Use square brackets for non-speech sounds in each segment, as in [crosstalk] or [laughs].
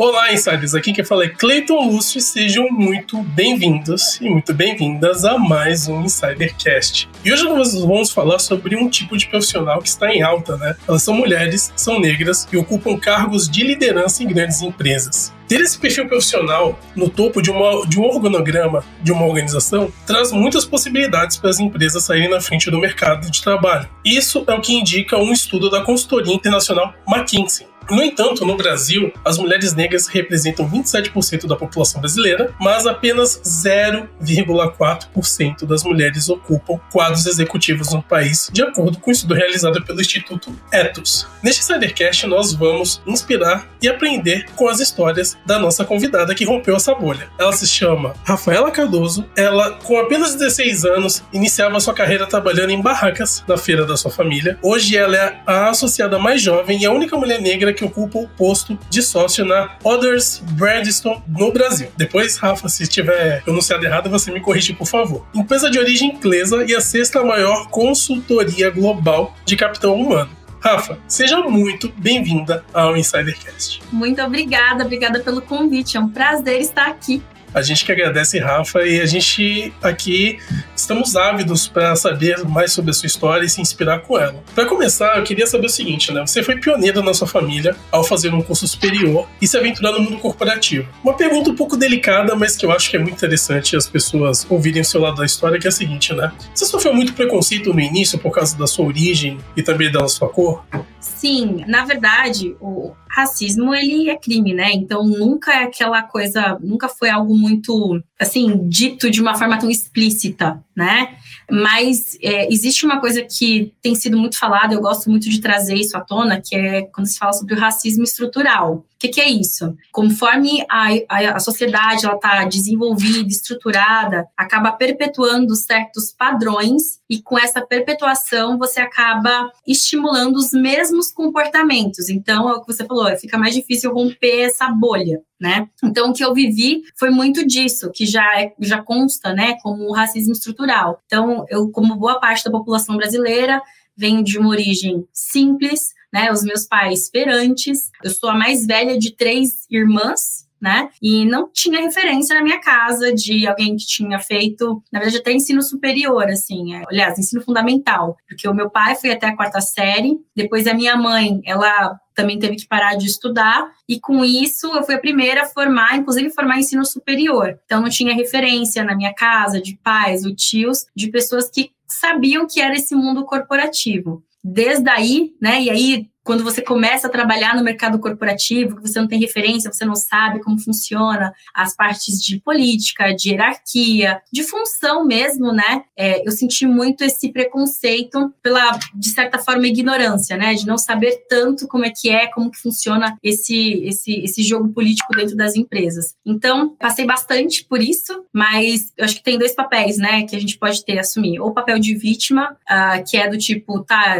Olá, insiders! Aqui quem fala é Cleiton Lúcio e sejam muito bem-vindos e muito bem-vindas a mais um Insidercast. E hoje nós vamos falar sobre um tipo de profissional que está em alta, né? Elas são mulheres, são negras e ocupam cargos de liderança em grandes empresas. Ter esse perfil profissional no topo de, uma, de um organograma de uma organização traz muitas possibilidades para as empresas saírem na frente do mercado de trabalho. Isso é o que indica um estudo da consultoria internacional McKinsey. No entanto, no Brasil, as mulheres negras representam 27% da população brasileira, mas apenas 0,4% das mulheres ocupam quadros executivos no país, de acordo com o estudo realizado pelo Instituto Ethos. Neste Cybercast, nós vamos inspirar e aprender com as histórias da nossa convidada que rompeu essa bolha. Ela se chama Rafaela Cardoso. Ela, com apenas 16 anos, iniciava sua carreira trabalhando em barracas na feira da sua família. Hoje ela é a associada mais jovem e a única mulher negra que ocupa o posto de sócio na Others Bradstone no Brasil. Depois, Rafa, se estiver pronunciado errado, você me corrige, por favor. Empresa de origem inglesa e a sexta maior consultoria global de capital humano. Rafa, seja muito bem-vinda ao Insidercast. Muito obrigada, obrigada pelo convite. É um prazer estar aqui. A gente que agradece, Rafa, e a gente aqui estamos ávidos para saber mais sobre a sua história e se inspirar com ela. Para começar, eu queria saber o seguinte, né? Você foi pioneira na sua família ao fazer um curso superior e se aventurar no mundo corporativo. Uma pergunta um pouco delicada, mas que eu acho que é muito interessante as pessoas ouvirem o seu lado da história, que é a seguinte, né? Você sofreu muito preconceito no início por causa da sua origem e também da sua cor? Sim, na verdade, o racismo ele é crime, né? Então nunca é aquela coisa, nunca foi algo muito assim dito de uma forma tão explícita, né? Mas é, existe uma coisa que tem sido muito falada, eu gosto muito de trazer isso à tona, que é quando se fala sobre o racismo estrutural. O que, que, é isso? Conforme a, a, a sociedade está desenvolvida, estruturada, acaba perpetuando certos padrões e com essa perpetuação você acaba estimulando os mesmos comportamentos. Então, é o que você falou, fica mais difícil romper essa bolha. Né? Então, o que eu vivi foi muito disso, que já, é, já consta né, como racismo estrutural. Então, eu, como boa parte da população brasileira, venho de uma origem simples, né? Os meus pais feirantes. Eu sou a mais velha de três irmãs, né? E não tinha referência na minha casa de alguém que tinha feito, na verdade, até ensino superior, assim, é, aliás, ensino fundamental, porque o meu pai foi até a quarta série, depois a minha mãe, ela também teve que parar de estudar, e com isso eu fui a primeira a formar, inclusive formar ensino superior. Então não tinha referência na minha casa de pais ou tios, de pessoas que sabiam que era esse mundo corporativo. Desde aí, né, e aí quando você começa a trabalhar no mercado corporativo, que você não tem referência, você não sabe como funciona as partes de política, de hierarquia, de função mesmo, né? É, eu senti muito esse preconceito pela, de certa forma, ignorância, né? De não saber tanto como é que é, como que funciona esse, esse, esse jogo político dentro das empresas. Então, passei bastante por isso, mas eu acho que tem dois papéis, né? Que a gente pode ter, assumir. Ou o papel de vítima, uh, que é do tipo, tá,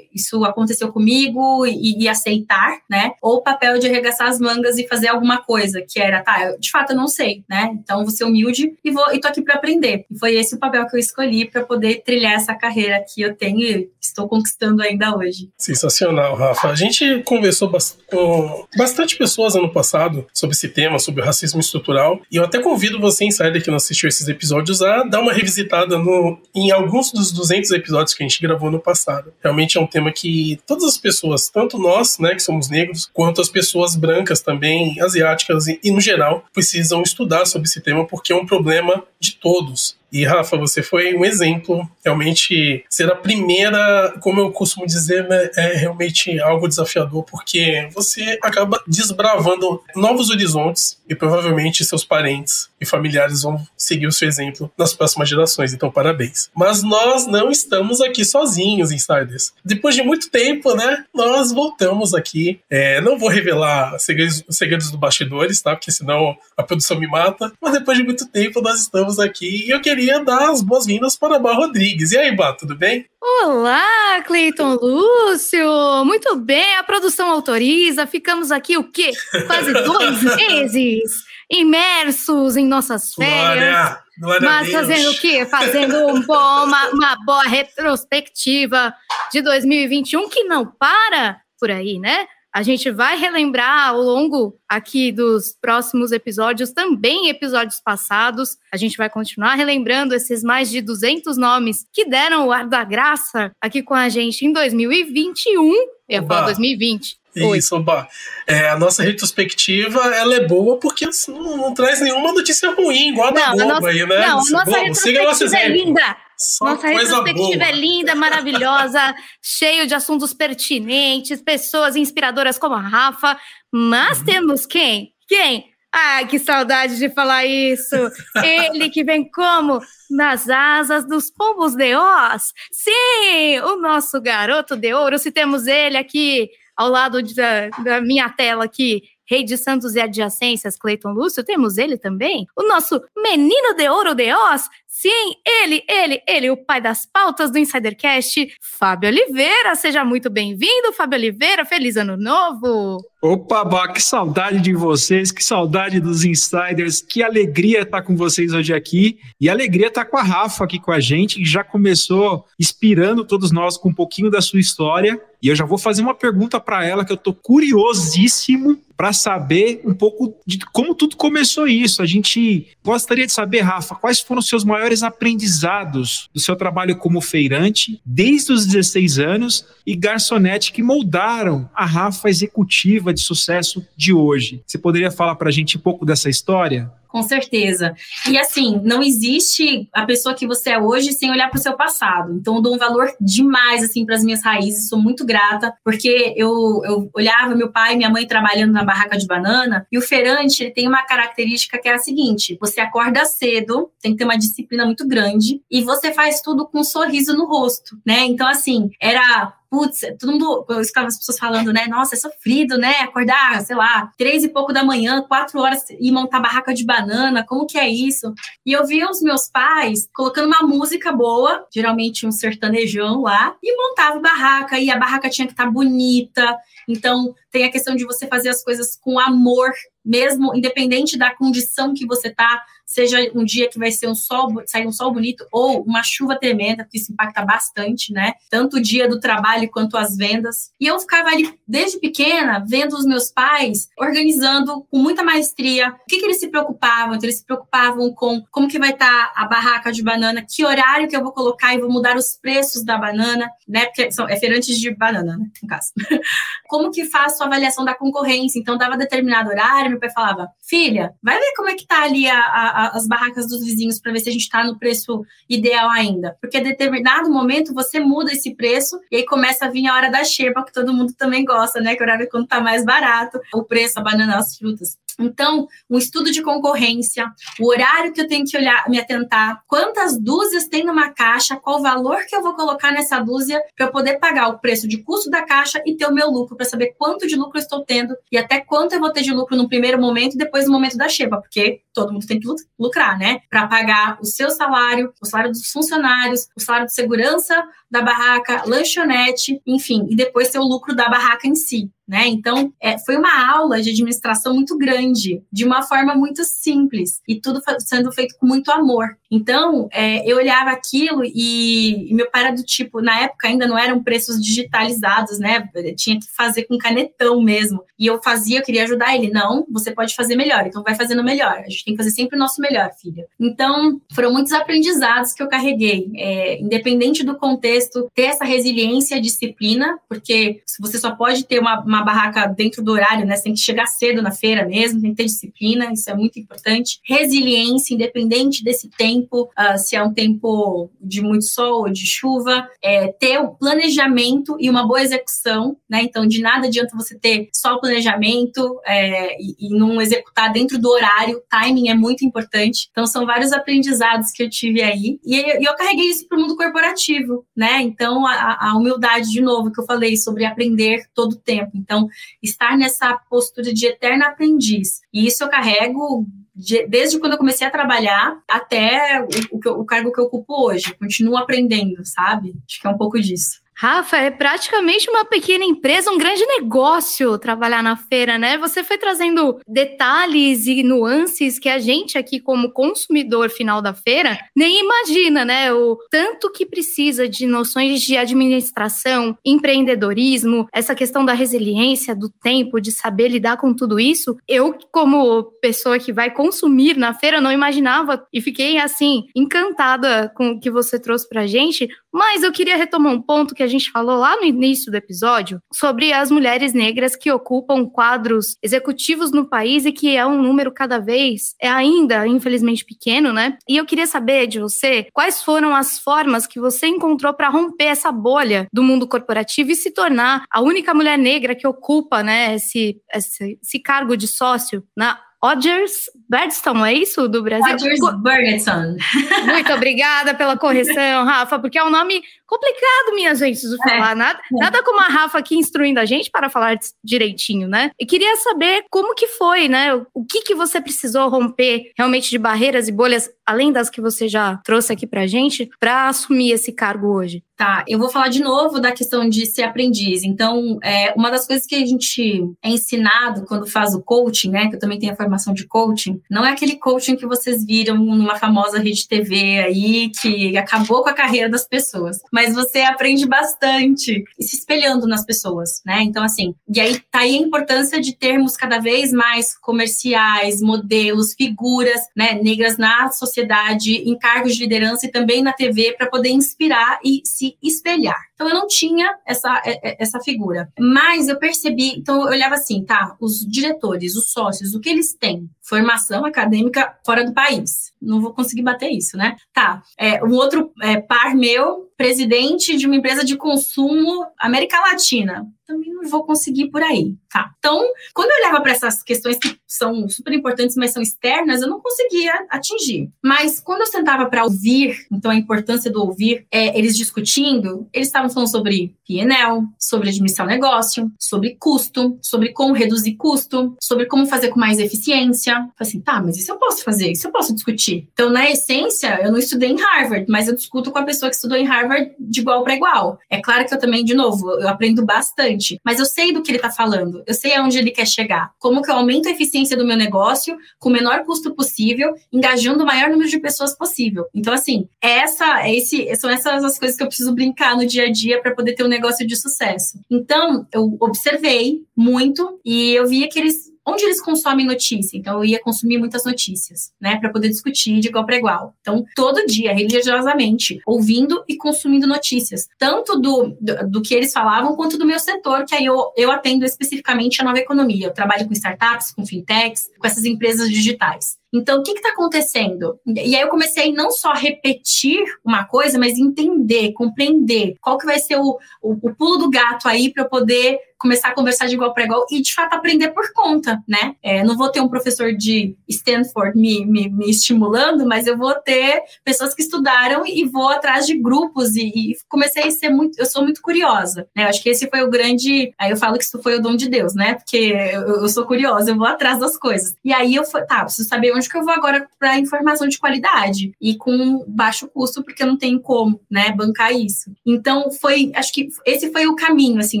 isso aconteceu comigo, e, e, aceitar, né? Ou o papel de arregaçar as mangas e fazer alguma coisa, que era, tá, eu, de fato eu não sei, né? Então vou ser humilde e vou e tô aqui para aprender. E foi esse o papel que eu escolhi para poder trilhar essa carreira que eu tenho e estou conquistando ainda hoje. Sensacional, Rafa. A gente conversou com bastante pessoas ano passado sobre esse tema, sobre o racismo estrutural, e eu até convido você, insider, que não assistiu esses episódios, a dar uma revisitada no, em alguns dos 200 episódios que a gente gravou no passado. Realmente é um tema que todas as pessoas, tanto nós, né, que somos negros, quanto as pessoas brancas também, asiáticas e, e no geral, precisam estudar sobre esse tema porque é um problema de todos. E Rafa, você foi um exemplo. Realmente, ser a primeira, como eu costumo dizer, né, é realmente algo desafiador, porque você acaba desbravando novos horizontes e provavelmente seus parentes e familiares vão seguir o seu exemplo nas próximas gerações. Então, parabéns. Mas nós não estamos aqui sozinhos, insiders. Depois de muito tempo, né, nós voltamos aqui. É, não vou revelar segredos, segredos do bastidores, tá? Porque senão a produção me mata. Mas depois de muito tempo, nós estamos aqui e eu queria queria dar as boas-vindas para a Bá Rodrigues. E aí, Bá, tudo bem? Olá, Cleiton Lúcio! Muito bem, a produção autoriza. Ficamos aqui o quê? Quase [laughs] dois meses imersos em nossas férias. Glória, glória mas fazendo o quê? Fazendo um bom, uma, uma boa retrospectiva de 2021 que não para por aí, né? A gente vai relembrar ao longo aqui dos próximos episódios, também episódios passados. A gente vai continuar relembrando esses mais de 200 nomes que deram o ar da graça aqui com a gente em 2021. Eu ia falar 2020. Isso, Oba. É, a nossa retrospectiva ela é boa porque não, não traz nenhuma notícia ruim, igual a da Globo nossa, aí, né? Não, nossa Bom, retrospectiva é linda. Só Nossa retrospectiva boa. é linda, maravilhosa, [laughs] cheio de assuntos pertinentes, pessoas inspiradoras como a Rafa. Mas uhum. temos quem? Quem? Ai, que saudade de falar isso! [laughs] Ele que vem como? Nas asas dos pombos de Oz. Sim, o nosso garoto de ouro. Se temos ele aqui ao lado da, da minha tela aqui, Rei de Santos e adjacências, Cleiton Lúcio, temos ele também, o nosso menino de ouro de Oz, Sim, ele, ele, ele, o pai das pautas do Insidercast, Fábio Oliveira. Seja muito bem-vindo, Fábio Oliveira. Feliz ano novo! Opa, Bá, que saudade de vocês, que saudade dos insiders, que alegria estar com vocês hoje aqui. E alegria estar com a Rafa aqui com a gente, que já começou inspirando todos nós com um pouquinho da sua história. E eu já vou fazer uma pergunta para ela que eu estou curiosíssimo para saber um pouco de como tudo começou isso. A gente gostaria de saber, Rafa, quais foram os seus maiores aprendizados do seu trabalho como feirante desde os 16 anos e garçonete que moldaram a Rafa executiva de sucesso de hoje. Você poderia falar para a gente um pouco dessa história? Com certeza. E assim, não existe a pessoa que você é hoje sem olhar para o seu passado. Então, eu dou um valor demais assim para as minhas raízes. Sou muito grata porque eu, eu olhava meu pai e minha mãe trabalhando na barraca de banana e o feirante ele tem uma característica que é a seguinte: você acorda cedo, tem que ter uma disciplina muito grande e você faz tudo com um sorriso no rosto, né? Então, assim, era putz, todo mundo, eu escutava as pessoas falando, né? Nossa, é sofrido, né? Acordar, sei lá, três e pouco da manhã, quatro horas e montar barraca de banana, como que é isso? E eu via os meus pais colocando uma música boa, geralmente um sertanejão lá, e montava barraca, e a barraca tinha que estar tá bonita. Então, tem a questão de você fazer as coisas com amor, mesmo independente da condição que você tá, seja um dia que vai ser um sol, sair um sol bonito ou uma chuva tremenda, porque isso impacta bastante, né? Tanto o dia do trabalho quanto as vendas. E eu ficava ali desde pequena vendo os meus pais organizando com muita maestria. O que, que eles se preocupavam? Então, eles se preocupavam com como que vai estar tá a barraca de banana, que horário que eu vou colocar e vou mudar os preços da banana, né? Porque são é feirantes de banana, né? No caso. [laughs] como que faço a avaliação da concorrência? Então, dava determinado horário, meu pai falava, filha, vai ver como é que tá ali a, a as barracas dos vizinhos para ver se a gente está no preço ideal ainda. Porque a determinado momento você muda esse preço e aí começa a vir a hora da xepa, que todo mundo também gosta, né? Que é horário quando tá mais barato, o preço, a banana, as frutas. Então, um estudo de concorrência, o horário que eu tenho que olhar, me atentar, quantas dúzias tem numa caixa, qual o valor que eu vou colocar nessa dúzia para eu poder pagar o preço de custo da caixa e ter o meu lucro, para saber quanto de lucro eu estou tendo e até quanto eu vou ter de lucro no primeiro momento e depois no momento da xepa, porque todo mundo tem que lucrar, né? Para pagar o seu salário, o salário dos funcionários, o salário de segurança da barraca, lanchonete, enfim, e depois ter o lucro da barraca em si né? Então, é, foi uma aula de administração muito grande, de uma forma muito simples, e tudo sendo feito com muito amor. Então, é, eu olhava aquilo e, e, meu pai era do tipo, na época ainda não eram preços digitalizados, né? Eu tinha que fazer com canetão mesmo. E eu fazia, eu queria ajudar ele. Não, você pode fazer melhor, então vai fazendo melhor. A gente tem que fazer sempre o nosso melhor, filha. Então, foram muitos aprendizados que eu carreguei. É, independente do contexto, ter essa resiliência, disciplina, porque você só pode ter uma, uma barraca dentro do horário, né? Você tem que chegar cedo na feira mesmo, tem que ter disciplina, isso é muito importante. Resiliência, independente desse tempo uh, se é um tempo de muito sol ou de chuva, é, ter o planejamento e uma boa execução, né? Então, de nada adianta você ter só o planejamento é, e, e, não executar dentro do horário. Timing é muito importante. Então, são vários aprendizados que eu tive aí. E, e eu carreguei isso para o mundo corporativo, né? Então, a, a humildade, de novo, que eu falei sobre aprender todo o tempo. Então, estar nessa postura de eterno aprendiz. E isso eu carrego de, desde quando eu comecei a trabalhar até o, o, o, cargo que eu ocupo hoje. Continuo aprendendo, sabe? Acho que é um pouco disso. Rafa, é praticamente uma pequena empresa, um grande negócio trabalhar na feira, né? Você foi trazendo detalhes e nuances que a gente aqui, como consumidor final da feira, nem imagina, né? O tanto que precisa de noções de administração, empreendedorismo, essa questão da resiliência, do tempo, de saber lidar com tudo isso. Eu, como pessoa que vai consumir na feira, não imaginava e fiquei assim encantada com o que você trouxe pra gente, mas eu queria retomar um ponto que a gente falou lá no início do episódio sobre as mulheres negras que ocupam quadros executivos no país e que é um número cada vez é ainda, infelizmente, pequeno, né? E eu queria saber de você quais foram as formas que você encontrou para romper essa bolha do mundo corporativo e se tornar a única mulher negra que ocupa, né, esse, esse, esse cargo de sócio na Odgers Birdstone, é isso? Do Brasil? Odgers Birdstone. [laughs] Muito obrigada pela correção, Rafa, porque é um nome complicado, minha gente, de falar. É. Nada, nada como a Rafa aqui instruindo a gente para falar direitinho, né? E queria saber como que foi, né? O que, que você precisou romper realmente de barreiras e bolhas, além das que você já trouxe aqui pra gente, para assumir esse cargo hoje. Tá, eu vou falar de novo da questão de ser aprendiz. Então, é, uma das coisas que a gente é ensinado quando faz o coaching, né? Que eu também tenho a formação de coaching, não é aquele coaching que vocês viram numa famosa rede TV aí, que acabou com a carreira das pessoas mas você aprende bastante se espelhando nas pessoas, né? Então, assim, e aí tá aí a importância de termos cada vez mais comerciais, modelos, figuras, né, negras na sociedade, em cargos de liderança e também na TV para poder inspirar e se espelhar. Então eu não tinha essa, é, é, essa figura. Mas eu percebi, então eu olhava assim, tá, os diretores, os sócios, o que eles têm? Formação acadêmica fora do país. Não vou conseguir bater isso, né? Tá. É, um outro é, par meu, presidente de uma empresa de consumo América Latina também não vou conseguir por aí, tá? Então, quando eu olhava para essas questões que são super importantes, mas são externas, eu não conseguia atingir. Mas quando eu sentava para ouvir, então a importância do ouvir, é, eles discutindo, eles estavam falando sobre PNL, sobre administrar o negócio, sobre custo, sobre como reduzir custo, sobre como fazer com mais eficiência. Falei assim, tá, mas isso eu posso fazer, isso eu posso discutir. Então, na essência, eu não estudei em Harvard, mas eu discuto com a pessoa que estudou em Harvard de igual para igual. É claro que eu também, de novo, eu aprendo bastante mas eu sei do que ele está falando, eu sei aonde ele quer chegar, como que eu aumento a eficiência do meu negócio com o menor custo possível, engajando o maior número de pessoas possível. Então, assim, essa, esse, são essas as coisas que eu preciso brincar no dia a dia para poder ter um negócio de sucesso. Então, eu observei muito e eu via que eles onde eles consomem notícia. Então, eu ia consumir muitas notícias, né, para poder discutir de igual para igual. Então, todo dia, religiosamente, ouvindo e consumindo notícias, tanto do, do, do, que eles falavam, quanto do meu setor, que aí eu, eu atendo especificamente a nova economia. Eu trabalho com startups, com fintechs, com essas empresas digitais. Então, o que está acontecendo? E aí eu comecei não só a repetir uma coisa, mas entender, compreender qual que vai ser o, o, o pulo do gato aí para poder começar a conversar de igual para igual e, de fato, aprender por conta, né? É, não vou ter um professor de Stanford me, me, me, estimulando, mas eu vou ter pessoas que estudaram e vou atrás de grupos e, e, comecei a ser muito, eu sou muito curiosa, né? Eu acho que esse foi o grande, aí eu falo que isso foi o dom de Deus, né? Porque eu, eu sou curiosa, eu vou atrás das coisas. E aí eu fui, tá, preciso saber onde que eu vou agora para informação de qualidade e com baixo custo, porque eu não tenho como, né, bancar isso. Então foi, acho que esse foi o caminho, assim,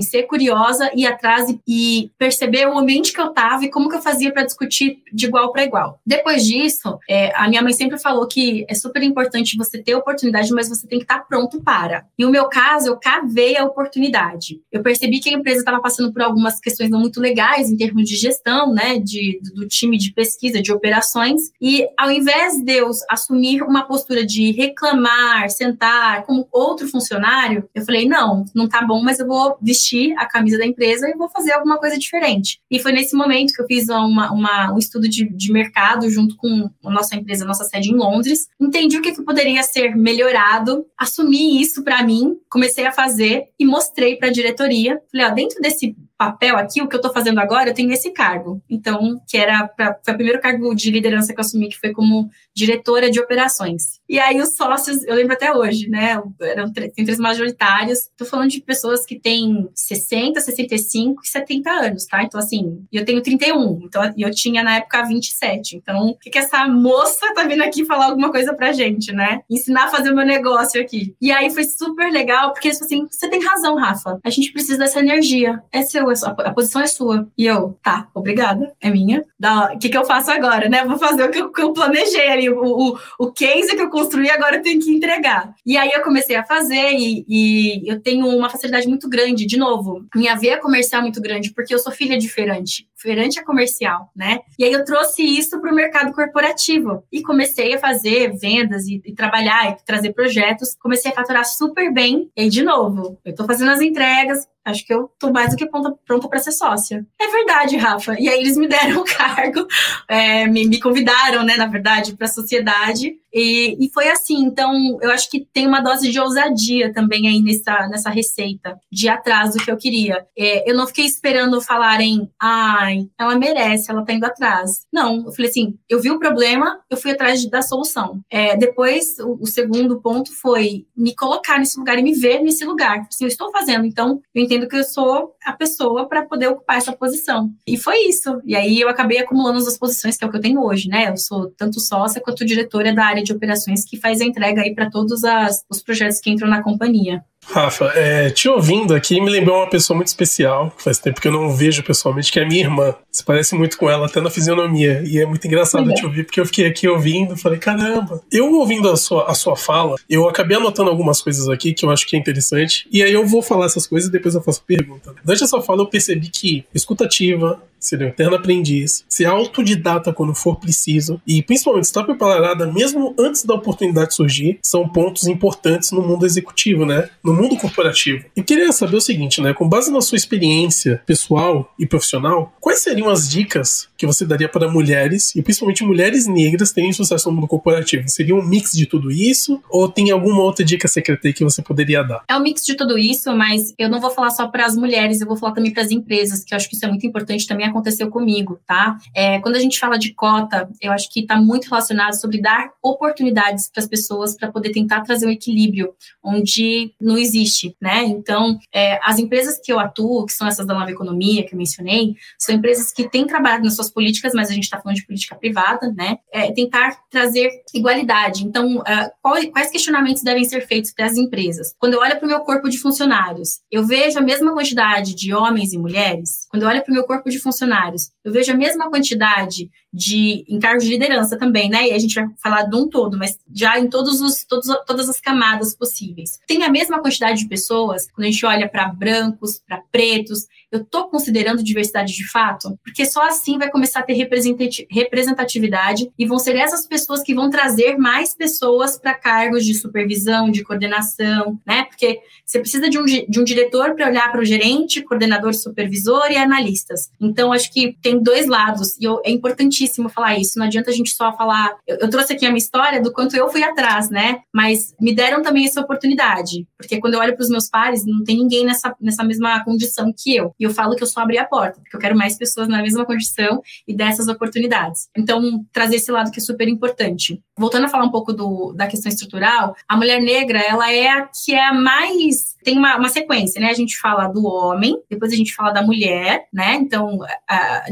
ser curiosa ir atrás e, e perceber o ambiente que eu estava e como que eu fazia para discutir de igual para igual. Depois disso, é, a minha mãe sempre falou que é super importante você ter oportunidade, mas você tem que estar tá pronto para. E o meu caso, eu cavei a oportunidade. Eu percebi que a empresa estava passando por algumas questões não muito legais em termos de gestão, né, de, do time de pesquisa, de operações, e ao invés de eu assumir uma postura de reclamar, sentar como outro funcionário, eu falei, não, não tá bom, mas eu vou vestir a camisa da empresa empresa e vou fazer alguma coisa diferente. E foi nesse momento que eu fiz uma, uma, um estudo de, de mercado junto com a nossa empresa, a nossa sede em Londres. Entendi o que, que poderia ser melhorado, assumi isso para mim, comecei a fazer e mostrei para a diretoria. Falei, ó, dentro desse papel aqui, o que eu estou fazendo agora, eu tenho esse cargo. Então, que era pra, foi o primeiro cargo de liderança que eu assumi, que foi como diretora de operações. E aí os sócios, eu lembro até hoje, né? Eram tem três majoritários. Estou falando de pessoas que têm 60, 65 e 70 anos, tá? Então, assim, eu tenho 31, então eu tinha na época 27. Então, o que, que essa moça tá vindo aqui falar alguma coisa pra gente, né? Ensinar a fazer o meu negócio aqui. E aí foi super legal, porque assim, você tem razão, Rafa. A gente precisa dessa energia. É seu, a posição é sua. E eu, tá, obrigada, é minha. O que, que eu faço agora, né? Vou fazer o que eu, que eu planejei ali, o, o, o case que eu construí, agora eu tenho que entregar. E aí eu comecei a fazer e, e eu tenho uma facilidade muito grande, de novo, minha veia comercial é muito grande, porque eu sou filha de feirante. Feirante é comercial, né? E aí eu trouxe isso para o mercado corporativo e comecei a fazer vendas e, e, trabalhar e trazer projetos. Comecei a faturar super bem. E aí, de novo, eu estou fazendo as entregas, Acho que eu tô mais do que pronta para ser sócia. É verdade, Rafa. E aí eles me deram o cargo, [laughs] é, me, me, convidaram, né, na verdade, para a sociedade. E, e, foi assim. Então, eu acho que tem uma dose de ousadia também aí nessa, nessa receita, de atrás do que eu queria. É, eu não fiquei esperando falarem, ai, ela merece, ela tá indo atrás. Não, eu falei assim, eu vi o problema, eu fui atrás da solução. É, depois, o, o, segundo ponto foi me colocar nesse lugar e me ver nesse lugar. Assim, eu estou fazendo, então eu entendo que eu sou a pessoa para poder ocupar essa posição. E foi isso. E aí eu acabei acumulando as posições, que é o que eu tenho hoje, né? Eu sou tanto sócia quanto diretora da área de operações que faz a entrega aí para todos as, os projetos que entram na companhia. Rafa, é, te ouvindo aqui me lembrou uma pessoa muito especial, faz tempo que eu não vejo pessoalmente, que é minha irmã. Você parece muito com ela, até na fisionomia. E é muito engraçado te ouvir, porque eu fiquei aqui ouvindo, falei, caramba. Eu ouvindo a sua, a sua fala, eu acabei anotando algumas coisas aqui que eu acho que é interessante. E aí eu vou falar essas coisas e depois eu faço pergunta. Durante a sua fala, eu percebi que escutativa, ser um eterno aprendiz, ser autodidata quando for preciso e principalmente estar preparada mesmo antes da oportunidade surgir, são pontos importantes no mundo executivo, né? No mundo corporativo. E queria saber o seguinte, né? Com base na sua experiência pessoal e profissional, quais seriam as dicas que você daria para mulheres, e principalmente mulheres negras, terem sucesso no mundo corporativo? Seria um mix de tudo isso? Ou tem alguma outra dica secreta que você poderia dar? É um mix de tudo isso, mas eu não vou falar só para as mulheres, eu vou falar também para as empresas, que eu acho que isso é muito importante também aconteceu comigo, tá? É, quando a gente fala de cota, eu acho que está muito relacionado sobre dar oportunidades para as pessoas para poder tentar trazer um equilíbrio onde não existe, né? Então, é, as empresas que eu atuo, que são essas da nova economia que eu mencionei, são empresas que têm trabalhado nas suas políticas, mas a gente está falando de política privada, né? É, tentar trazer igualdade. Então, uh, qual, quais questionamentos devem ser feitos para as empresas? Quando eu olho para o meu corpo de funcionários, eu vejo a mesma quantidade de homens e mulheres. Quando eu olho para o meu corpo de funcionários, eu vejo a mesma quantidade de encargos de liderança também, né? E a gente vai falar de um todo, mas já em todos os, todos, todas as camadas possíveis. Tem a mesma quantidade de pessoas, quando a gente olha para brancos, para pretos, eu estou considerando diversidade de fato? Porque só assim vai começar a ter representatividade e vão ser essas pessoas que vão trazer mais pessoas para cargos de supervisão, de coordenação, né? Porque você precisa de um, de um diretor para olhar para o gerente, coordenador, supervisor e analistas. Então, acho que tem dois lados e eu, é importantíssimo falar isso. Não adianta a gente só falar. Eu, eu trouxe aqui a minha história do quanto eu fui atrás, né? Mas me deram também essa oportunidade, porque quando eu olho para os meus pares, não tem ninguém nessa, nessa mesma condição que eu. E eu falo que eu só abri a porta, porque eu quero mais pessoas na mesma condição e dessas oportunidades. Então, trazer esse lado que é super importante. Voltando a falar um pouco do, da questão estrutural, a mulher negra, ela é a que é a mais tem uma, uma, sequência, né? A gente fala do homem, depois a gente fala da mulher, né? Então,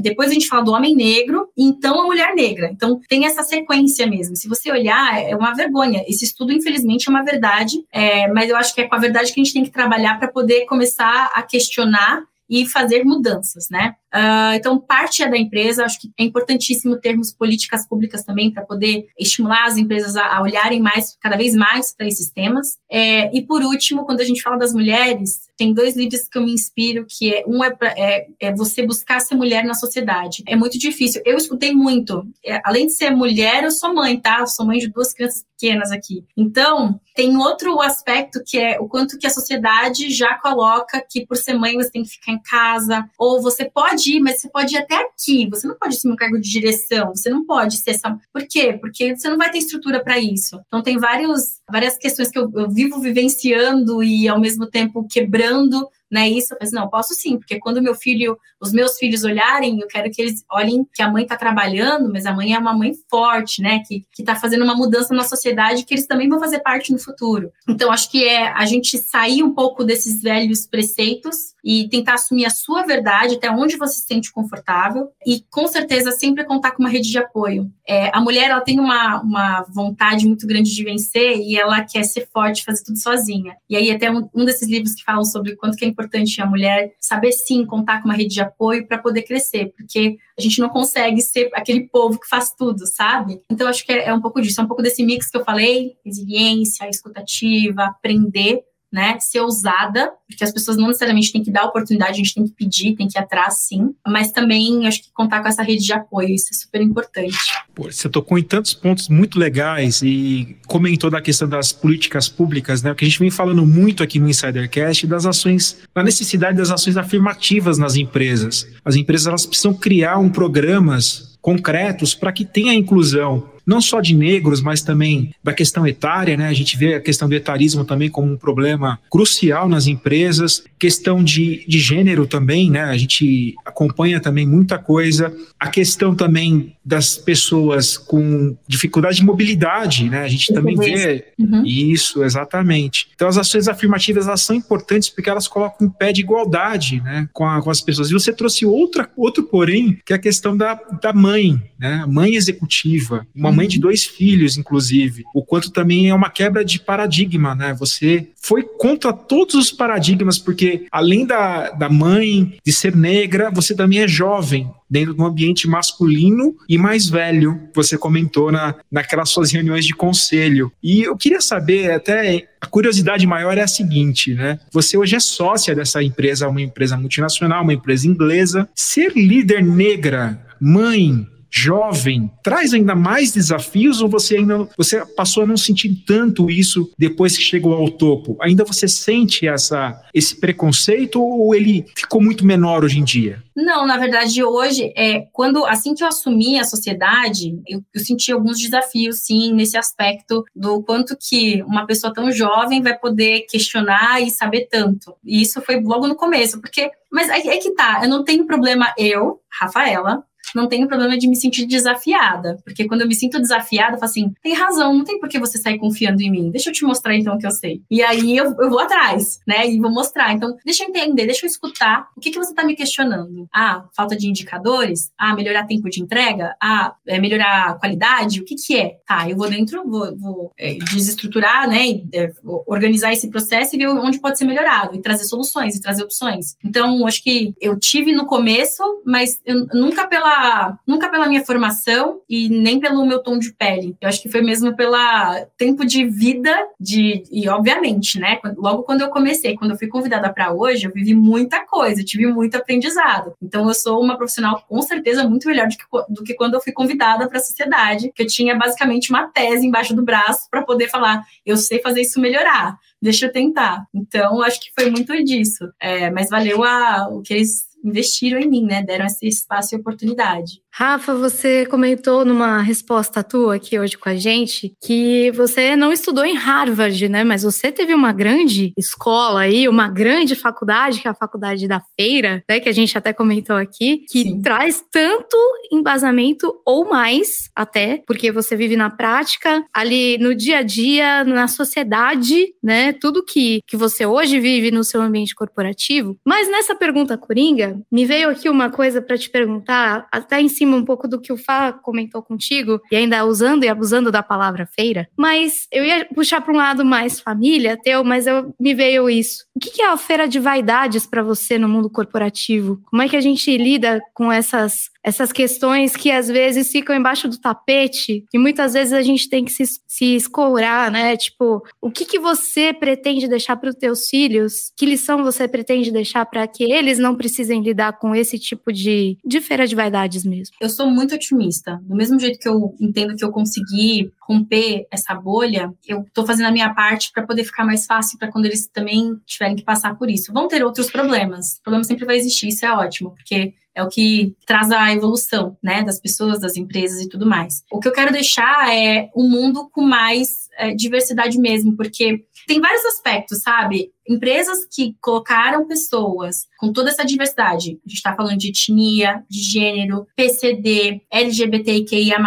depois a gente fala do homem negro, então a mulher negra. Então, tem essa sequência mesmo. Se você olhar, é uma vergonha. Esse estudo, infelizmente, é uma verdade, é, mas eu acho que é com a verdade que a gente tem que trabalhar para poder começar a questionar e fazer mudanças, né? Uh, então, parte é da empresa, acho que é importantíssimo termos políticas públicas também para poder estimular as empresas a, a, olharem mais, cada vez mais para esses temas. É, e por último, quando a gente fala das mulheres, tem dois livros que eu me inspiro, que é um é, pra, é, é você buscar ser mulher na sociedade. É muito difícil. Eu escutei muito. É, além de ser mulher, eu sou mãe, tá? Eu sou mãe de duas crianças pequenas aqui. Então, tem outro aspecto que é o quanto que a sociedade já coloca que por ser mãe você tem que ficar em casa, ou você pode pode ir, mas você pode ir até aqui. Você não pode assumir um cargo de direção. Você não pode ser essa. Por quê? Porque você não vai ter estrutura para isso. Então, tem vários, várias questões que eu, eu vivo vivenciando e, ao mesmo tempo, quebrando né? Isso, eu não, posso sim, porque quando meu filho, os meus filhos olharem, eu quero que eles olhem que a mãe está trabalhando, mas a mãe é uma mãe forte, né? Que, que tá fazendo uma mudança na sociedade que eles também vão fazer parte no futuro. Então, acho que é a gente sair um pouco desses velhos preceitos e tentar assumir a sua verdade, até onde você se sente confortável, e com certeza sempre contar com uma rede de apoio. É, a mulher ela tem uma, uma vontade muito grande de vencer e ela quer ser forte, fazer tudo sozinha. E aí até um, um desses livros que falam sobre quanto que é importante a mulher saber sim contar com uma rede de apoio para poder crescer, porque a gente não consegue ser aquele povo que faz tudo, sabe? Então acho que é, é um pouco disso, é um pouco desse mix que eu falei, resiliência, escutativa, aprender né, ser ousada, porque as pessoas não necessariamente têm que dar oportunidade, a gente tem que pedir, tem que ir atrás, sim, mas também acho que contar com essa rede de apoio, isso é super importante. Pô, você tocou em tantos pontos muito legais e comentou da questão das políticas públicas, né, que a gente vem falando muito aqui no Insidercast, das ações, da necessidade das ações afirmativas nas empresas. As empresas elas precisam criar um programas concretos para que tenha inclusão não só de negros, mas também da questão etária, né? A gente vê a questão do etarismo também como um problema crucial nas empresas, questão de, de gênero também, né? A gente acompanha também muita coisa, a questão também das pessoas com dificuldade de mobilidade, né? A gente também vê uhum. isso, exatamente. Então, as ações afirmativas elas são importantes porque elas colocam um pé de igualdade, né? Com, a, com as pessoas. E você trouxe outra, outro porém, que é a questão da, da mãe, né? Mãe executiva, uma mãe de dois filhos, inclusive. O quanto também é uma quebra de paradigma, né? Você foi contra todos os paradigmas, porque além da, da mãe, de ser negra, você também é jovem, dentro de um ambiente masculino e mais velho, você comentou na, naquelas suas reuniões de conselho. E eu queria saber, até a curiosidade maior é a seguinte, né? Você hoje é sócia dessa empresa, uma empresa multinacional, uma empresa inglesa. Ser líder negra, mãe, jovem, traz ainda mais desafios ou você ainda você passou a não sentir tanto isso depois que chegou ao topo? Ainda você sente essa esse preconceito ou ele ficou muito menor hoje em dia? Não, na verdade hoje é quando assim que eu assumi a sociedade, eu, eu senti alguns desafios sim nesse aspecto do quanto que uma pessoa tão jovem vai poder questionar e saber tanto. E isso foi logo no começo, porque mas é, é que tá, eu não tenho problema eu, Rafaela, não tenho problema de me sentir desafiada. Porque quando eu me sinto desafiada, eu falo assim: tem razão, não tem por que você sair confiando em mim. Deixa eu te mostrar então o que eu sei. E aí eu, eu vou atrás, né? E vou mostrar. Então, deixa eu entender, deixa eu escutar. O que, que você está me questionando? Ah, falta de indicadores? Ah, melhorar tempo de entrega? Ah, é melhorar a qualidade? O que, que é? Tá, eu vou dentro, vou, vou é, desestruturar, né? E, é, organizar esse processo e ver onde pode ser melhorado. E trazer soluções, e trazer opções. Então, acho que eu tive no começo, mas eu nunca pela nunca pela minha formação e nem pelo meu tom de pele. Eu acho que foi mesmo pela tempo de vida de e obviamente, né? Logo quando eu comecei, quando eu fui convidada para hoje, eu vivi muita coisa, tive muito aprendizado. Então eu sou uma profissional com certeza muito melhor do que, do que quando eu fui convidada para a sociedade, que eu tinha basicamente uma tese embaixo do braço para poder falar, eu sei fazer isso melhorar deixa eu tentar. Então, acho que foi muito disso. É, mas valeu a, o que eles investiram em mim, né? Deram esse espaço e oportunidade. Rafa, você comentou numa resposta tua aqui hoje com a gente que você não estudou em Harvard, né? Mas você teve uma grande escola aí, uma grande faculdade, que é a Faculdade da Feira, né? Que a gente até comentou aqui, que Sim. traz tanto embasamento ou mais até, porque você vive na prática, ali no dia a dia, na sociedade, né? Tudo que, que você hoje vive no seu ambiente corporativo. Mas nessa pergunta coringa, me veio aqui uma coisa para te perguntar, até em cima um pouco do que o Fá comentou contigo, e ainda usando e abusando da palavra feira, mas eu ia puxar para um lado mais família, teu, mas eu me veio isso. O que é a feira de vaidades para você no mundo corporativo? Como é que a gente lida com essas essas questões que às vezes ficam embaixo do tapete e muitas vezes a gente tem que se, se escorar, né? Tipo, o que, que você pretende deixar para os teus filhos? Que lição você pretende deixar para que eles não precisem lidar com esse tipo de, de feira de vaidades mesmo? Eu sou muito otimista. Do mesmo jeito que eu entendo que eu consegui romper essa bolha, eu estou fazendo a minha parte para poder ficar mais fácil para quando eles também tiverem que passar por isso. Vão ter outros problemas. O problema sempre vai existir, isso é ótimo, porque é o que traz a evolução, né, das pessoas, das empresas e tudo mais. O que eu quero deixar é um mundo com mais é, diversidade mesmo, porque tem vários aspectos, sabe? Empresas que colocaram pessoas com toda essa diversidade, a gente está falando de etnia, de gênero, PCD, LGBTQIA+,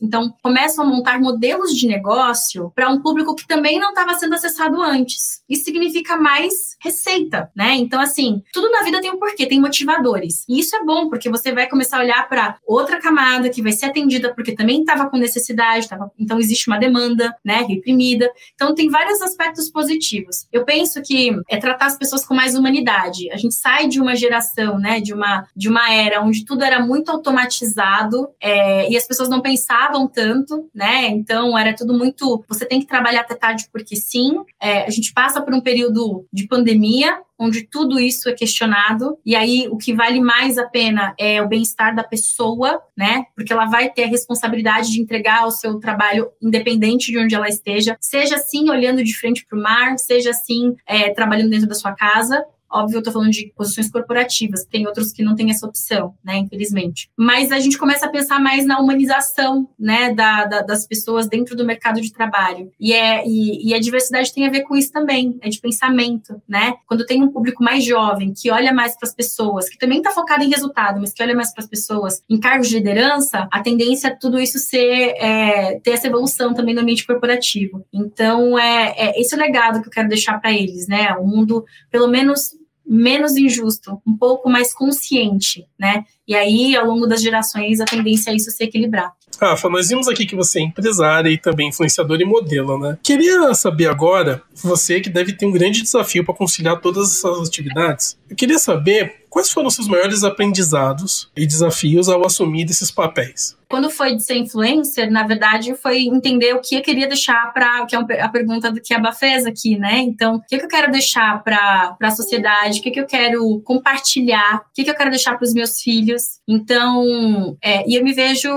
então começam a montar modelos de negócio para um público que também não estava sendo acessado antes. Isso significa mais receita, né? Então, assim, tudo na vida tem um porquê, tem motivadores. E isso é bom, porque você vai começar a olhar para outra camada que vai ser atendida porque também estava com necessidade, tava, então existe uma demanda, né, reprimida. Então, tem vários aspectos positivos. Eu penso que é tratar as pessoas com mais humanidade. A gente sai de uma geração, né, de uma, de uma era onde tudo era muito automatizado é, e as pessoas não pensavam tanto, né? Então, era tudo muito. Você tem que trabalhar até tarde porque sim. É, a gente passa por um período de pandemia, onde tudo isso é questionado, e aí o que vale mais a pena é o bem-estar da pessoa, né? Porque ela vai ter a responsabilidade de entregar o seu trabalho independente de onde ela esteja, seja assim olhando de frente para o mar, seja assim é, trabalhando dentro da sua casa, Óbvio, eu tô falando de posições corporativas, tem outros que não têm essa opção, né, infelizmente. Mas a gente começa a pensar mais na humanização, né, da, da, das pessoas dentro do mercado de trabalho. E, é, e, e, a diversidade tem a ver com isso também, é de pensamento, né? Quando tem um público mais jovem, que olha mais para as pessoas, que também está focado em resultado, mas que olha mais para as pessoas em cargos de liderança, a tendência é tudo isso ser, é, ter essa evolução também no ambiente corporativo. Então, é, é esse é o legado que eu quero deixar para eles, né? O mundo, pelo menos menos injusto, um pouco mais consciente, né? E aí, ao longo das gerações, a tendência é isso se equilibrar. Rafa, nós vimos aqui que você é empresária e também influenciadora e modelo, né? Queria saber agora, você que deve ter um grande desafio para conciliar todas essas atividades, eu queria saber quais foram os seus maiores aprendizados e desafios ao assumir esses papéis. Quando foi de ser influencer, na verdade, foi entender o que eu queria deixar para que é a pergunta do que a Bá fez aqui, né? Então, o que, eu quero deixar para a sociedade, o que, eu quero compartilhar, o que, que eu quero deixar para os meus filhos. Então, é, e eu me vejo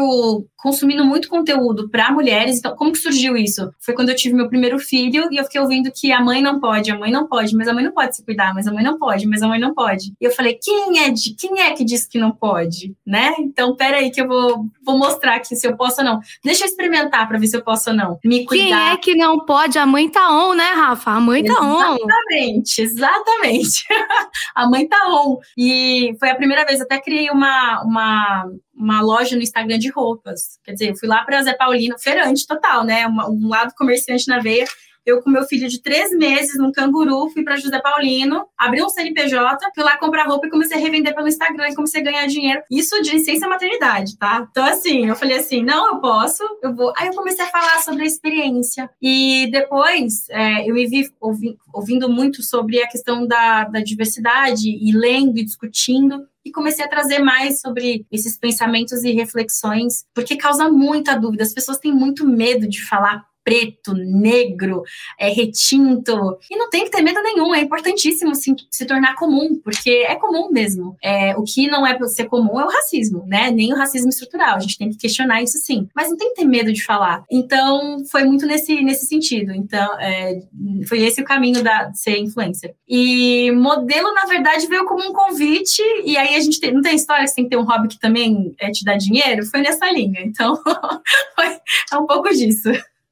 consumindo muito conteúdo para mulheres. Então, como que surgiu isso? Foi quando eu tive meu primeiro filho e eu fiquei ouvindo que a mãe não pode, a mãe não pode, mas a mãe não pode se cuidar, mas a mãe não pode, mas a mãe não pode. E eu falei, quem é de, quem é que diz que não pode, né? Então, peraí que eu vou, vou mostrar aqui se eu posso ou não. Deixa eu experimentar para ver se eu posso ou não. Me cuidar. Quem é que não pode? A mãe tá on, né, Rafa? A mãe tá on. Exatamente, exatamente. [laughs] a mãe tá on. E foi a primeira vez, até criei uma, uma uma loja no Instagram de roupas. Quer dizer, eu fui lá para Zé Paulino, feirante total, né? Um, um lado comerciante na veia. Eu, com meu filho de três meses, num canguru, fui para José Paulino, abri um CNPJ, fui lá comprar roupa e comecei a revender pelo Instagram e comecei a ganhar dinheiro. Isso de licença maternidade, tá? Então, assim, eu falei assim: não, eu posso, eu vou. Aí eu comecei a falar sobre a experiência. E depois é, eu me vi ouvi, ouvindo muito sobre a questão da, da diversidade e lendo e discutindo e comecei a trazer mais sobre esses pensamentos e reflexões, porque causa muita dúvida. As pessoas têm muito medo de falar preto, negro, é, retinto. E não tem que ter medo nenhum, é importantíssimo se, se tornar comum, porque é comum mesmo. É, o que não é para ser comum é o racismo, né? Nem o racismo estrutural. A gente tem que questionar isso sim. Mas não tem que ter medo de falar. Então, foi muito nesse, nesse sentido. Então, é, foi esse o caminho da, de ser influencer. E modelo, na verdade, veio como um convite, e aí a gente tem, não tem história que você tem que ter um hobby que também é, te dá dinheiro? Foi nessa linha. Então, [laughs] é um pouco disso.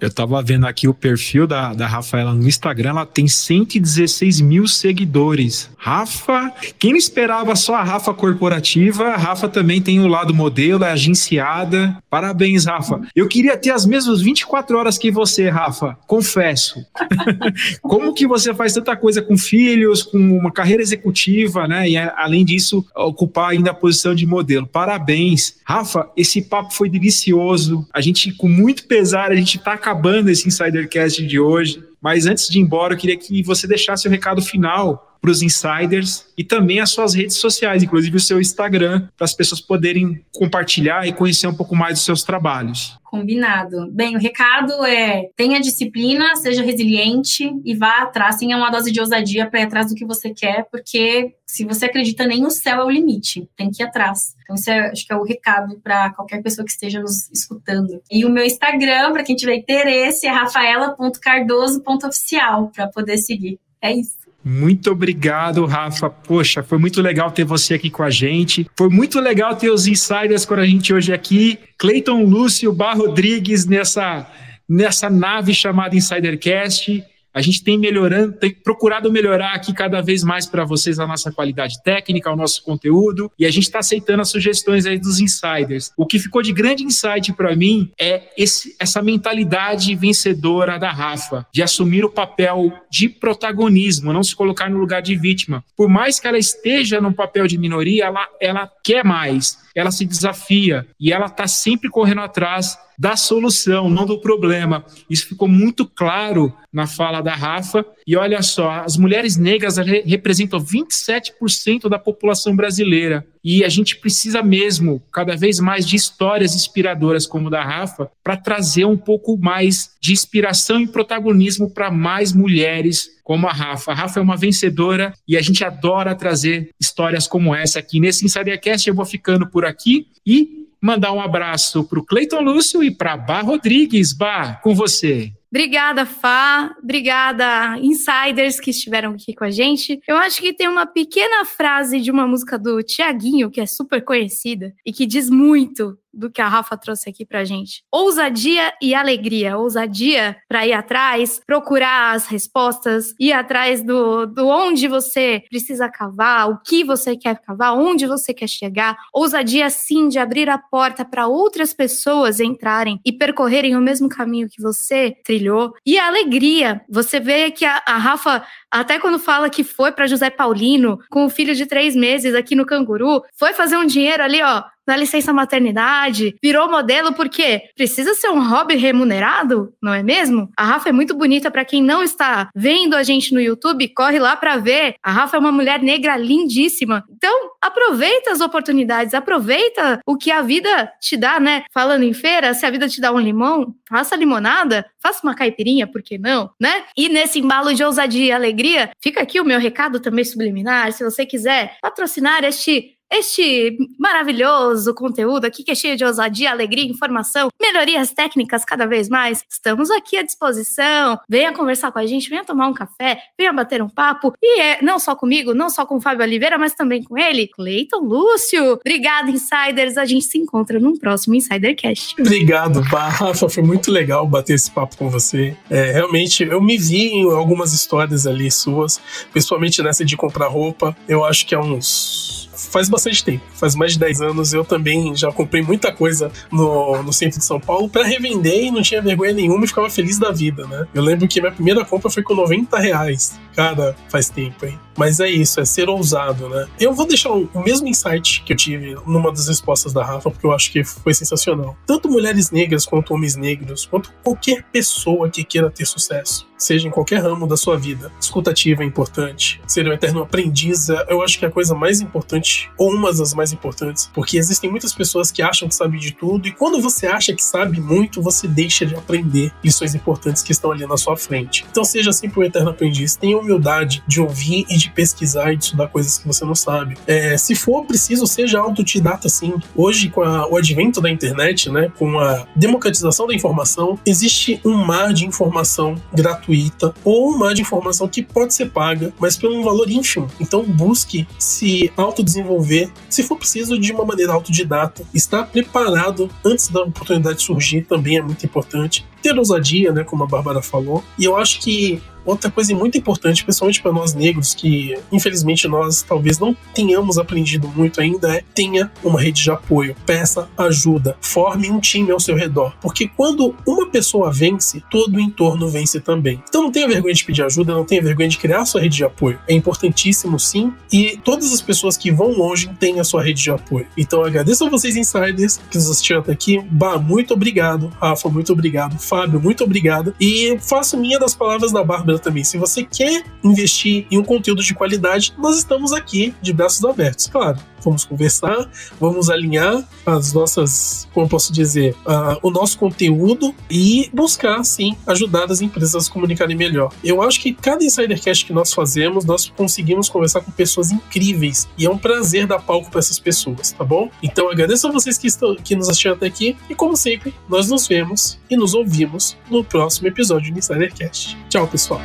Eu tava vendo aqui o perfil da, da Rafaela no Instagram, ela tem 116 mil seguidores. Rafa, quem esperava só a Rafa corporativa, a Rafa também tem o lado modelo, é agenciada. Parabéns, Rafa. Eu queria ter as mesmas 24 horas que você, Rafa, confesso. [laughs] Como que você faz tanta coisa com filhos, com uma carreira executiva, né? E além disso, ocupar ainda a posição de modelo. Parabéns. Rafa, esse papo foi delicioso. A gente, com muito pesar, a gente tá acabando esse Insidercast de hoje. Mas antes de ir embora, eu queria que você deixasse o recado final para os insiders e também as suas redes sociais, inclusive o seu Instagram, para as pessoas poderem compartilhar e conhecer um pouco mais dos seus trabalhos. Combinado. Bem, o recado é: tenha disciplina, seja resiliente e vá atrás, tenha uma dose de ousadia para ir atrás do que você quer, porque se você acredita, nem o céu é o limite, tem que ir atrás. Então, isso é, acho que é o recado para qualquer pessoa que esteja nos escutando. E o meu Instagram, para quem tiver interesse, é rafaela.cardoso.oficial, para poder seguir. É isso. Muito obrigado, Rafa. Poxa, foi muito legal ter você aqui com a gente. Foi muito legal ter os insiders com a gente hoje aqui. Cleiton Lúcio Bar Rodrigues nessa, nessa nave chamada Insidercast. A gente tem melhorando, tem procurado melhorar aqui cada vez mais para vocês a nossa qualidade técnica, o nosso conteúdo, e a gente está aceitando as sugestões aí dos insiders. O que ficou de grande insight para mim é esse, essa mentalidade vencedora da Rafa, de assumir o papel de protagonismo, não se colocar no lugar de vítima. Por mais que ela esteja num papel de minoria, ela, ela quer mais, ela se desafia e ela está sempre correndo atrás da solução, não do problema. Isso ficou muito claro na fala da Rafa. E olha só, as mulheres negras representam 27% da população brasileira. E a gente precisa mesmo, cada vez mais, de histórias inspiradoras como da Rafa, para trazer um pouco mais de inspiração e protagonismo para mais mulheres como a Rafa. A Rafa é uma vencedora e a gente adora trazer histórias como essa aqui. Nesse Insidercast eu vou ficando por aqui e mandar um abraço para o Cleiton Lúcio e para Bar Rodrigues. Bar, com você. Obrigada, Fá. Obrigada, insiders que estiveram aqui com a gente. Eu acho que tem uma pequena frase de uma música do Tiaguinho, que é super conhecida e que diz muito do que a Rafa trouxe aqui pra gente. Ousadia e alegria. Ousadia para ir atrás, procurar as respostas, ir atrás do, do onde você precisa cavar, o que você quer cavar, onde você quer chegar. Ousadia, sim, de abrir a porta para outras pessoas entrarem e percorrerem o mesmo caminho que você trilhou. E a alegria. Você vê que a, a Rafa até quando fala que foi para José Paulino, com o filho de três meses aqui no Canguru, foi fazer um dinheiro ali, ó, na licença maternidade, virou modelo porque precisa ser um hobby remunerado, não é mesmo? A Rafa é muito bonita para quem não está vendo a gente no YouTube, corre lá para ver. A Rafa é uma mulher negra lindíssima. Então, aproveita as oportunidades, aproveita o que a vida te dá, né? Falando em feira, se a vida te dá um limão, faça limonada, faça uma caipirinha, por que não, né? E nesse embalo de ousadia e alegria, fica aqui o meu recado também subliminar, se você quiser patrocinar este este maravilhoso conteúdo aqui que é cheio de ousadia, alegria, informação, melhorias técnicas cada vez mais. Estamos aqui à disposição. Venha conversar com a gente, venha tomar um café, venha bater um papo. E é não só comigo, não só com o Fábio Oliveira, mas também com ele, Cleiton Lúcio. Obrigado, Insiders. A gente se encontra num próximo Insidercast. Obrigado, Rafa. Foi muito legal bater esse papo com você. É, realmente, eu me vi em algumas histórias ali suas, principalmente nessa de comprar roupa. Eu acho que é uns faz bastante tempo. Faz mais de 10 anos. Eu também já comprei muita coisa no, no centro de São Paulo para revender e não tinha vergonha nenhuma e ficava feliz da vida, né? Eu lembro que minha primeira compra foi com 90 reais. Cara, faz tempo, hein? Mas é isso, é ser ousado, né? Eu vou deixar o mesmo insight que eu tive numa das respostas da Rafa, porque eu acho que foi sensacional. Tanto mulheres negras quanto homens negros, quanto qualquer pessoa que queira ter sucesso, seja em qualquer ramo da sua vida. Escutativa é importante. Ser um eterno aprendiz, é, eu acho que é a coisa mais importante, ou uma das mais importantes, porque existem muitas pessoas que acham que sabem de tudo, e quando você acha que sabe muito, você deixa de aprender lições importantes que estão ali na sua frente. Então seja sempre um eterno aprendiz, tenha humildade de ouvir e de pesquisar e de estudar coisas que você não sabe. É, se for preciso, seja autodidata sim. Hoje, com a, o advento da internet, né, com a democratização da informação, existe um mar de informação gratuita ou um mar de informação que pode ser paga, mas por um valor ínfimo. Então busque se autodesenvolver, se for preciso, de uma maneira autodidata. Estar preparado antes da oportunidade surgir também é muito importante. Ter ousadia, né, como a Bárbara falou. E eu acho que Outra coisa muito importante, principalmente para nós negros, que infelizmente nós talvez não tenhamos aprendido muito ainda, é tenha uma rede de apoio, peça ajuda, forme um time ao seu redor. Porque quando uma pessoa vence, todo o entorno vence também. Então não tenha vergonha de pedir ajuda, não tenha vergonha de criar sua rede de apoio. É importantíssimo sim, e todas as pessoas que vão longe têm a sua rede de apoio. Então agradeço a vocês, insiders, que nos assistiram até aqui. Bah, muito obrigado. Rafa, muito obrigado. Fábio, muito obrigado. E faço minha das palavras da Bárbara também. Se você quer investir em um conteúdo de qualidade, nós estamos aqui de braços abertos, claro vamos conversar, vamos alinhar as nossas, como posso dizer, uh, o nosso conteúdo e buscar, sim, ajudar as empresas a se comunicarem melhor. Eu acho que cada Insidercast que nós fazemos, nós conseguimos conversar com pessoas incríveis e é um prazer dar palco para essas pessoas, tá bom? Então agradeço a vocês que, estão, que nos assistiram até aqui e, como sempre, nós nos vemos e nos ouvimos no próximo episódio do Insidercast. Tchau, pessoal!